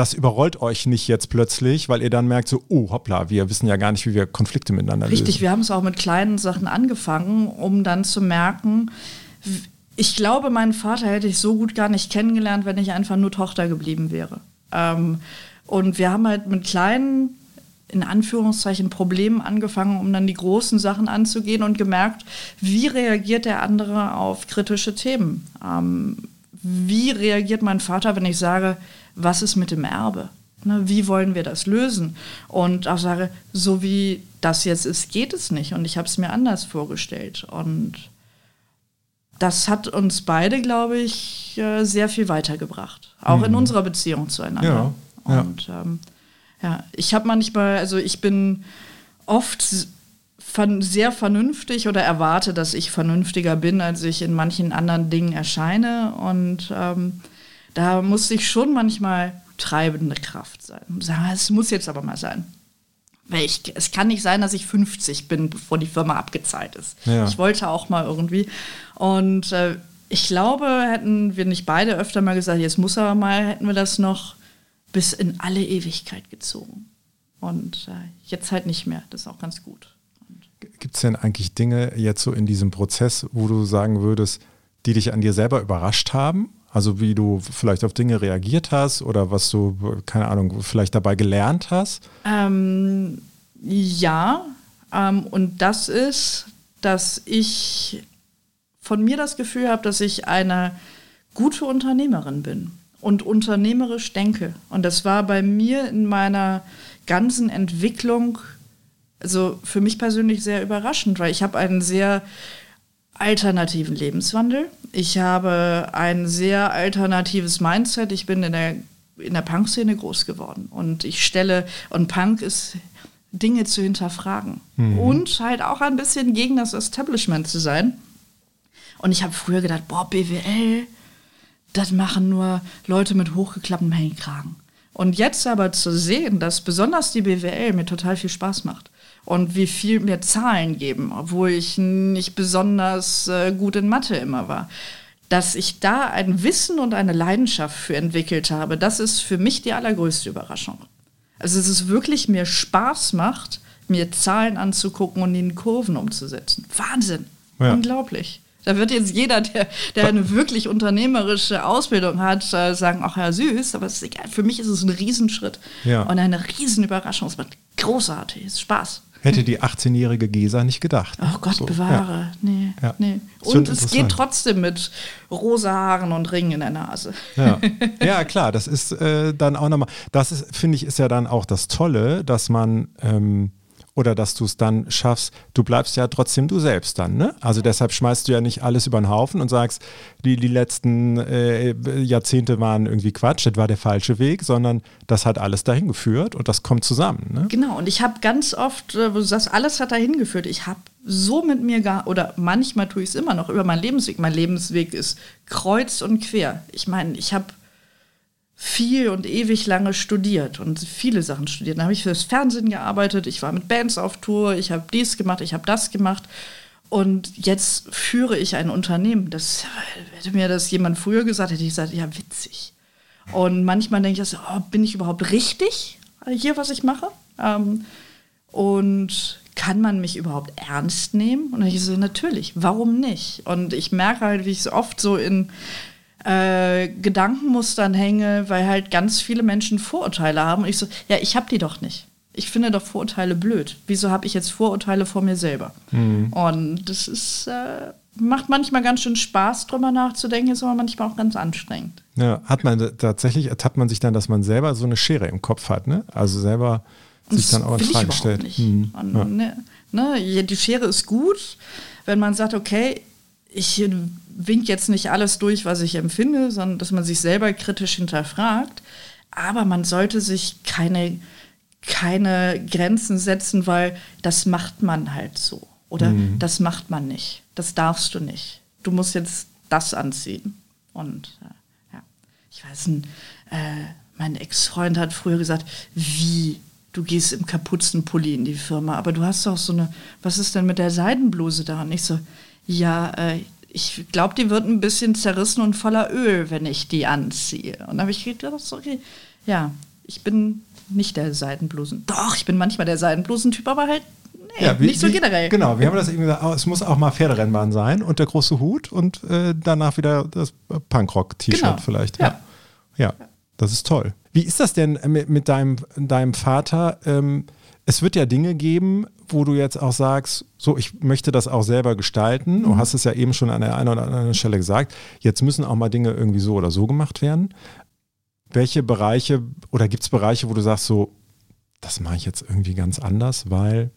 das überrollt euch nicht jetzt plötzlich, weil ihr dann merkt so, oh hoppla, wir wissen ja gar nicht, wie wir Konflikte miteinander lösen. Richtig, wir haben es auch mit kleinen Sachen angefangen, um dann zu merken, ich glaube, meinen Vater hätte ich so gut gar nicht kennengelernt, wenn ich einfach nur Tochter geblieben wäre. Ähm, und wir haben halt mit kleinen, in Anführungszeichen, Problemen angefangen, um dann die großen Sachen anzugehen und gemerkt, wie reagiert der andere auf kritische Themen? Ähm, wie reagiert mein Vater, wenn ich sage, was ist mit dem Erbe? Ne, wie wollen wir das lösen? Und auch sage, so wie das jetzt ist, geht es nicht. Und ich habe es mir anders vorgestellt. Und das hat uns beide, glaube ich, äh, sehr viel weitergebracht. Auch in unserer Beziehung zueinander. Ja, ja. Und ähm, ja, ich habe manchmal, also ich bin oft sehr vernünftig oder erwarte, dass ich vernünftiger bin, als ich in manchen anderen Dingen erscheine. Und ähm, da muss ich schon manchmal treibende Kraft sein. Sagen, es muss jetzt aber mal sein. Weil ich, es kann nicht sein, dass ich 50 bin, bevor die Firma abgezahlt ist. Ja. Ich wollte auch mal irgendwie. Und äh, ich glaube, hätten wir nicht beide öfter mal gesagt, jetzt muss aber mal, hätten wir das noch bis in alle Ewigkeit gezogen. Und äh, jetzt halt nicht mehr. Das ist auch ganz gut. Gibt es denn eigentlich Dinge jetzt so in diesem Prozess, wo du sagen würdest, die dich an dir selber überrascht haben? Also wie du vielleicht auf Dinge reagiert hast oder was du, keine Ahnung, vielleicht dabei gelernt hast? Ähm, ja, ähm, und das ist, dass ich von mir das Gefühl habe, dass ich eine gute Unternehmerin bin und unternehmerisch denke. Und das war bei mir in meiner ganzen Entwicklung, also für mich persönlich sehr überraschend, weil ich habe einen sehr alternativen Lebenswandel. Ich habe ein sehr alternatives Mindset. Ich bin in der, in der Punk-Szene groß geworden. Und ich stelle, und Punk ist Dinge zu hinterfragen. Und halt auch ein bisschen gegen das Establishment zu sein. Und ich habe früher gedacht, boah, BWL, das machen nur Leute mit hochgeklapptem Hängekragen. Und jetzt aber zu sehen, dass besonders die BWL mir total viel Spaß macht und wie viel mir Zahlen geben, obwohl ich nicht besonders äh, gut in Mathe immer war, dass ich da ein Wissen und eine Leidenschaft für entwickelt habe, das ist für mich die allergrößte Überraschung. Also dass es wirklich mir Spaß macht, mir Zahlen anzugucken und in Kurven umzusetzen. Wahnsinn. Ja. Unglaublich. Da wird jetzt jeder, der, der eine wirklich unternehmerische Ausbildung hat, äh, sagen, ach ja, süß, aber es ist egal. Für mich ist es ein Riesenschritt Ja. und eine Riesenüberraschung. Es macht großartig, es ist Spaß. Hätte die 18-jährige Gesa nicht gedacht. Oh Gott, So, bewahre. Nee, Ja. nee. Ist schon Und es geht trotzdem mit rosa Haaren und Ringen in der Nase. Ja. ja, klar, das ist äh, dann auch nochmal, das ist, finde ich, ist ja dann auch das Tolle, dass man, ähm, oder dass du es dann schaffst, du bleibst ja trotzdem du selbst dann. Ne? Also deshalb schmeißt du ja nicht alles über den Haufen und sagst, die, die letzten äh, Jahrzehnte waren irgendwie Quatsch, das war der falsche Weg, sondern das hat alles dahin geführt und das kommt zusammen. Ne? Genau, und ich habe ganz oft, äh, wo du sagst, alles hat dahin geführt. Ich habe so mit mir gar, oder manchmal tue ich es immer noch, über meinen Lebensweg. Mein Lebensweg ist kreuz und quer. Ich meine, ich habe viel und ewig lange studiert und viele Sachen studiert. Dann habe ich fürs Fernsehen gearbeitet, ich war mit Bands auf Tour, ich habe dies gemacht, ich habe das gemacht. Und jetzt führe ich ein Unternehmen. Das hätte mir das jemand früher gesagt, hätte ich gesagt, ja, witzig. Und manchmal denke ich, so, oh, bin ich überhaupt richtig hier, was ich mache? Ähm, und kann man mich überhaupt ernst nehmen? Und ich so, natürlich, warum nicht? Und ich merke halt, wie ich es oft so in äh, Gedankenmustern hänge, weil halt ganz viele Menschen Vorurteile haben. Und ich so, ja, ich habe die doch nicht. Ich finde doch Vorurteile blöd. Wieso habe ich jetzt Vorurteile vor mir selber? Mhm. Und das ist, äh, macht manchmal ganz schön Spaß, drüber nachzudenken, ist aber manchmal auch ganz anstrengend. Ja, hat man tatsächlich, ertappt man sich dann, dass man selber so eine Schere im Kopf hat, ne? Also selber sich dann auch in Frage stellt. Mhm. Und, ja. ne, ne, die Schere ist gut, wenn man sagt, okay, ich wink jetzt nicht alles durch, was ich empfinde, sondern dass man sich selber kritisch hinterfragt. Aber man sollte sich keine, keine Grenzen setzen, weil das macht man halt so. Oder mhm. das macht man nicht. Das darfst du nicht. Du musst jetzt das anziehen. Und äh, ja, ich weiß nicht, äh, mein Ex-Freund hat früher gesagt, wie, du gehst im Kapuzenpulli in die Firma, aber du hast doch so eine, was ist denn mit der Seidenbluse da? Und ich so, ja, äh, ich glaube, die wird ein bisschen zerrissen und voller Öl, wenn ich die anziehe. Und dann habe ich gedacht, okay, ja, ich bin nicht der Seidenblusen. Doch, ich bin manchmal der Seidenblusentyp, aber halt nee, ja, wie, nicht so wie, generell. Genau, wir haben das irgendwie gesagt, es muss auch mal Pferderennbahn sein und der große Hut und äh, danach wieder das Punkrock-T-Shirt genau. vielleicht. Ja. ja. ja, das ist toll. Wie ist das denn mit, mit deinem, deinem Vater? Ähm, es wird ja Dinge geben, wo du jetzt auch sagst, so, ich möchte das auch selber gestalten. Mhm. Du hast es ja eben schon an der einen oder anderen Stelle gesagt. Jetzt müssen auch mal Dinge irgendwie so oder so gemacht werden. Welche Bereiche oder gibt es Bereiche, wo du sagst, so, das mache ich jetzt irgendwie ganz anders, weil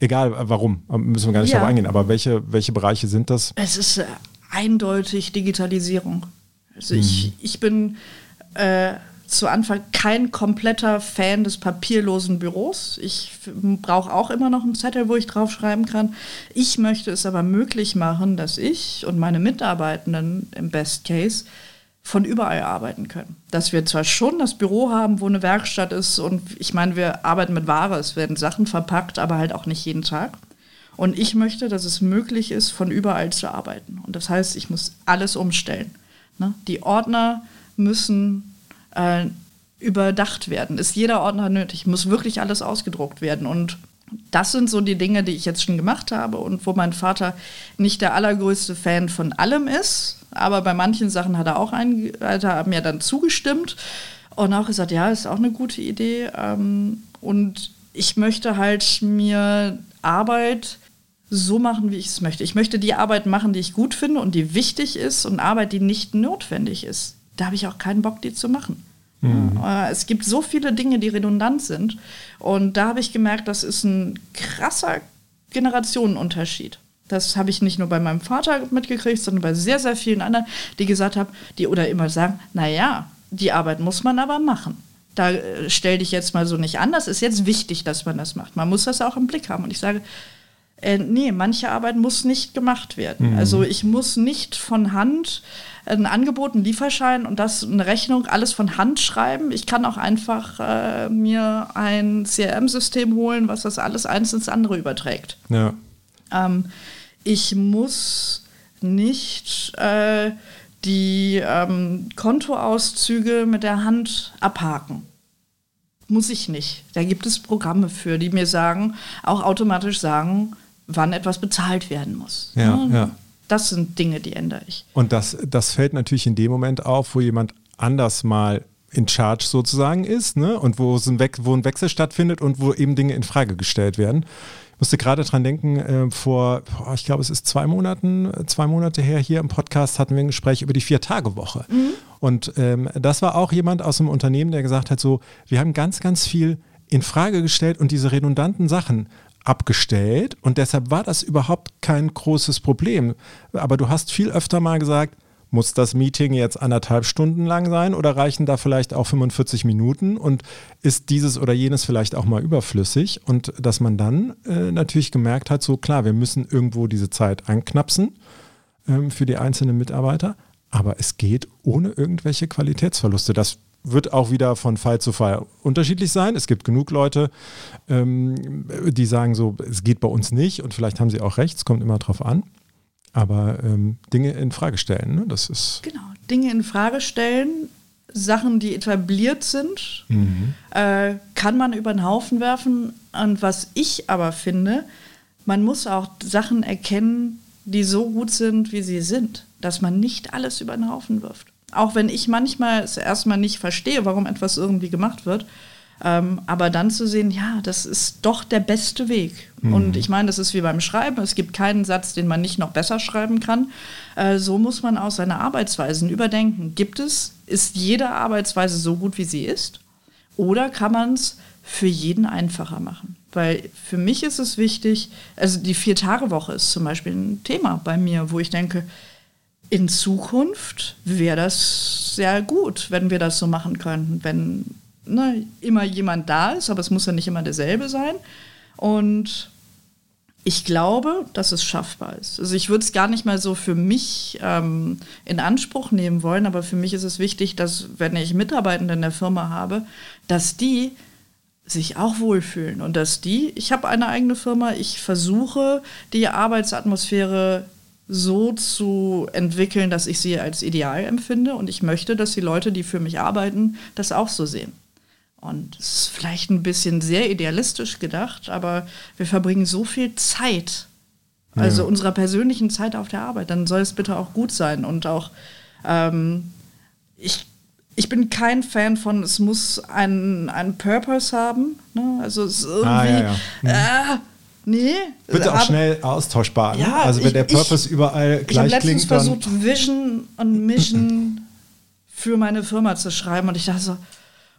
egal warum, müssen wir gar nicht ja. darauf eingehen, aber welche, welche Bereiche sind das? Es ist äh, eindeutig Digitalisierung. Also mhm. ich, ich bin äh, zu Anfang kein kompletter Fan des papierlosen Büros. Ich brauche auch immer noch einen Zettel, wo ich draufschreiben kann. Ich möchte es aber möglich machen, dass ich und meine Mitarbeitenden im Best Case von überall arbeiten können. Dass wir zwar schon das Büro haben, wo eine Werkstatt ist und ich meine, wir arbeiten mit Ware, es werden Sachen verpackt, aber halt auch nicht jeden Tag. Und ich möchte, dass es möglich ist, von überall zu arbeiten. Und das heißt, ich muss alles umstellen. Ne? Die Ordner müssen äh, überdacht werden. Ist jeder Ordner nötig? Muss wirklich alles ausgedruckt werden? Und das sind so die Dinge, die ich jetzt schon gemacht habe und wo mein Vater nicht der allergrößte Fan von allem ist, aber bei manchen Sachen hat er auch ein, hat mir dann zugestimmt und auch gesagt, ja, ist auch eine gute Idee. Ähm, und ich möchte halt mir Arbeit so machen, wie ich es möchte. Ich möchte die Arbeit machen, die ich gut finde und die wichtig ist und Arbeit, die nicht notwendig ist da habe ich auch keinen Bock, die zu machen. Mhm. Äh, es gibt so viele Dinge, die redundant sind. Und da habe ich gemerkt, das ist ein krasser Generationenunterschied. Das habe ich nicht nur bei meinem Vater mitgekriegt, sondern bei sehr, sehr vielen anderen, die gesagt haben, die oder immer sagen, naja, die Arbeit muss man aber machen. Da äh, stell dich jetzt mal so nicht an, das ist jetzt wichtig, dass man das macht. Man muss das auch im Blick haben. Und ich sage, äh, nee, manche Arbeit muss nicht gemacht werden. Mhm. Also ich muss nicht von Hand ein Angebot, einen Lieferschein und das eine Rechnung alles von Hand schreiben. Ich kann auch einfach äh, mir ein CRM-System holen, was das alles eins ins andere überträgt. Ja. Ähm, ich muss nicht äh, die ähm, Kontoauszüge mit der Hand abhaken. Muss ich nicht. Da gibt es Programme für, die mir sagen, auch automatisch sagen, wann etwas bezahlt werden muss. Ja, ja. ja. Das sind Dinge, die ändere ich. Und das, das fällt natürlich in dem Moment auf, wo jemand anders mal in Charge sozusagen ist, ne? Und wo, ein, We wo ein Wechsel stattfindet und wo eben Dinge in Frage gestellt werden. Ich musste gerade dran denken, äh, vor, boah, ich glaube, es ist zwei Monaten, zwei Monate her hier im Podcast hatten wir ein Gespräch über die Vier-Tage-Woche. Mhm. Und ähm, das war auch jemand aus einem Unternehmen, der gesagt hat: so, wir haben ganz, ganz viel in Frage gestellt und diese redundanten Sachen abgestellt und deshalb war das überhaupt kein großes Problem. Aber du hast viel öfter mal gesagt, muss das Meeting jetzt anderthalb Stunden lang sein oder reichen da vielleicht auch 45 Minuten und ist dieses oder jenes vielleicht auch mal überflüssig? Und dass man dann äh, natürlich gemerkt hat, so klar, wir müssen irgendwo diese Zeit einknapsen ähm, für die einzelnen Mitarbeiter, aber es geht ohne irgendwelche Qualitätsverluste. Das wird auch wieder von Fall zu Fall unterschiedlich sein. Es gibt genug Leute, ähm, die sagen so, es geht bei uns nicht und vielleicht haben sie auch recht, es kommt immer drauf an. Aber ähm, Dinge in Frage stellen, ne? das ist. Genau, Dinge in Frage stellen, Sachen, die etabliert sind, mhm. äh, kann man über den Haufen werfen. Und was ich aber finde, man muss auch Sachen erkennen, die so gut sind, wie sie sind, dass man nicht alles über den Haufen wirft. Auch wenn ich manchmal es erstmal nicht verstehe, warum etwas irgendwie gemacht wird. Ähm, aber dann zu sehen, ja, das ist doch der beste Weg. Mhm. Und ich meine, das ist wie beim Schreiben. Es gibt keinen Satz, den man nicht noch besser schreiben kann. Äh, so muss man auch seine Arbeitsweisen überdenken. Gibt es, ist jede Arbeitsweise so gut, wie sie ist? Oder kann man es für jeden einfacher machen? Weil für mich ist es wichtig, also die Vier-Tage-Woche ist zum Beispiel ein Thema bei mir, wo ich denke, in Zukunft wäre das sehr gut, wenn wir das so machen könnten, wenn ne, immer jemand da ist, aber es muss ja nicht immer derselbe sein. Und ich glaube, dass es schaffbar ist. Also ich würde es gar nicht mal so für mich ähm, in Anspruch nehmen wollen, aber für mich ist es wichtig, dass wenn ich Mitarbeitende in der Firma habe, dass die sich auch wohlfühlen und dass die, ich habe eine eigene Firma, ich versuche die Arbeitsatmosphäre so zu entwickeln, dass ich sie als ideal empfinde. Und ich möchte, dass die Leute, die für mich arbeiten, das auch so sehen. Und es ist vielleicht ein bisschen sehr idealistisch gedacht, aber wir verbringen so viel Zeit, also ja. unserer persönlichen Zeit auf der Arbeit. Dann soll es bitte auch gut sein. Und auch, ähm, ich, ich bin kein Fan von, es muss einen, einen Purpose haben. Ne? Also es ist irgendwie. Ah, ja, ja. Mhm. Äh, Nee. Wird auch schnell austauschbar. Ne? Ja, also wenn ich, der Purpose ich, überall gleich ich klingt. Ich habe letztens versucht, Vision und Mission für meine Firma zu schreiben und ich dachte so,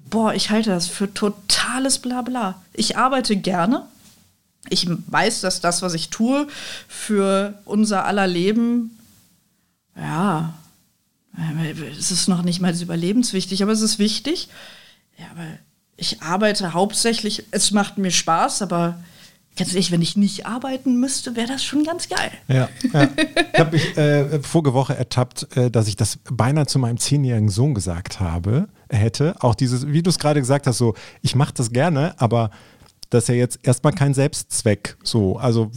boah, ich halte das für totales Blabla. Ich arbeite gerne. Ich weiß, dass das, was ich tue, für unser aller Leben, ja, es ist noch nicht mal überlebenswichtig, aber es ist wichtig. Ja, aber ich arbeite hauptsächlich, es macht mir Spaß, aber Ganz ehrlich, wenn ich nicht arbeiten müsste, wäre das schon ganz geil. Ja, ja. ich habe mich äh, vorige Woche ertappt, äh, dass ich das beinahe zu meinem zehnjährigen Sohn gesagt habe, hätte. Auch dieses, wie du es gerade gesagt hast, so, ich mache das gerne, aber das ist ja jetzt erstmal kein Selbstzweck. So, also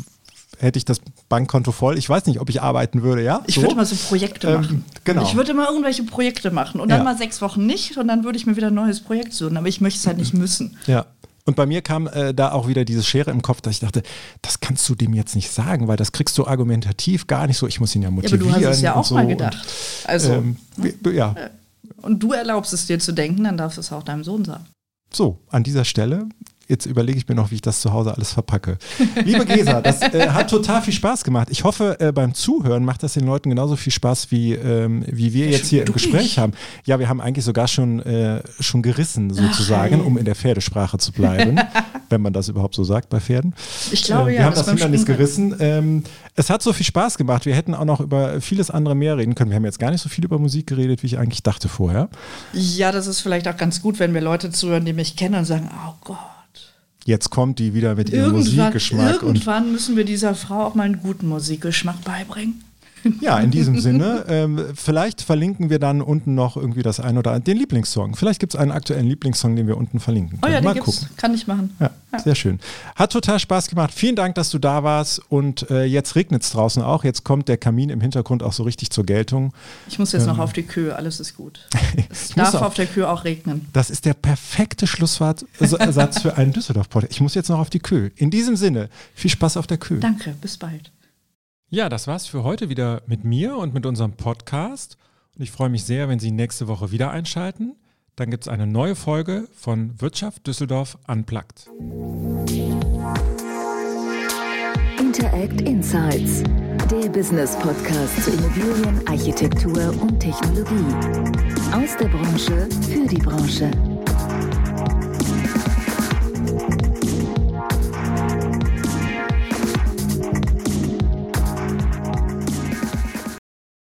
hätte ich das Bankkonto voll. Ich weiß nicht, ob ich arbeiten würde, ja? Ich so. würde mal so Projekte ähm, machen. Genau. Ich würde mal irgendwelche Projekte machen und dann ja. mal sechs Wochen nicht und dann würde ich mir wieder ein neues Projekt suchen. Aber ich möchte es halt nicht müssen. Ja. Und bei mir kam äh, da auch wieder diese Schere im Kopf, dass ich dachte, das kannst du dem jetzt nicht sagen, weil das kriegst du argumentativ gar nicht so. Ich muss ihn ja motivieren. Ja, aber du hast es ja auch so. mal gedacht. Also, ähm, ne? ja. Und du erlaubst es dir zu denken, dann darfst du es auch deinem Sohn sagen. So, an dieser Stelle jetzt überlege ich mir noch, wie ich das zu Hause alles verpacke. Liebe Gesa, das äh, hat total viel Spaß gemacht. Ich hoffe, äh, beim Zuhören macht das den Leuten genauso viel Spaß, wie, ähm, wie wir jetzt hier im Gespräch haben. Ja, wir haben eigentlich sogar schon, äh, schon gerissen, sozusagen, Ach, um in der Pferdesprache zu bleiben, wenn man das überhaupt so sagt bei Pferden. Ich glaube, äh, ja. Wir haben das Hindernis gerissen. Ähm, es hat so viel Spaß gemacht. Wir hätten auch noch über vieles andere mehr reden können. Wir haben jetzt gar nicht so viel über Musik geredet, wie ich eigentlich dachte vorher. Ja, das ist vielleicht auch ganz gut, wenn wir Leute zuhören, die mich kennen und sagen, oh Gott Jetzt kommt die wieder mit ihrem Musikgeschmack. Irgendwann müssen wir dieser Frau auch mal einen guten Musikgeschmack beibringen. Ja, in diesem Sinne. Ähm, vielleicht verlinken wir dann unten noch irgendwie das ein oder andere, den Lieblingssong. Vielleicht gibt es einen aktuellen Lieblingssong, den wir unten verlinken. Können. Oh ja, mal gucken. Kann ich machen. Ja, ja, sehr schön. Hat total Spaß gemacht. Vielen Dank, dass du da warst. Und äh, jetzt regnet es draußen auch. Jetzt kommt der Kamin im Hintergrund auch so richtig zur Geltung. Ich muss jetzt ähm, noch auf die Kühe. Alles ist gut. Es darf auf der Kühe auch regnen. Das ist der perfekte Schlusssatz für einen Düsseldorf-Podcast. Ich muss jetzt noch auf die Kühe. In diesem Sinne, viel Spaß auf der Kühe. Danke, bis bald. Ja, das war's für heute wieder mit mir und mit unserem Podcast. Und ich freue mich sehr, wenn Sie nächste Woche wieder einschalten. Dann gibt es eine neue Folge von Wirtschaft Düsseldorf Unplugged. Interact Insights, der Business Podcast zu Immobilien, Architektur und Technologie. Aus der Branche für die Branche.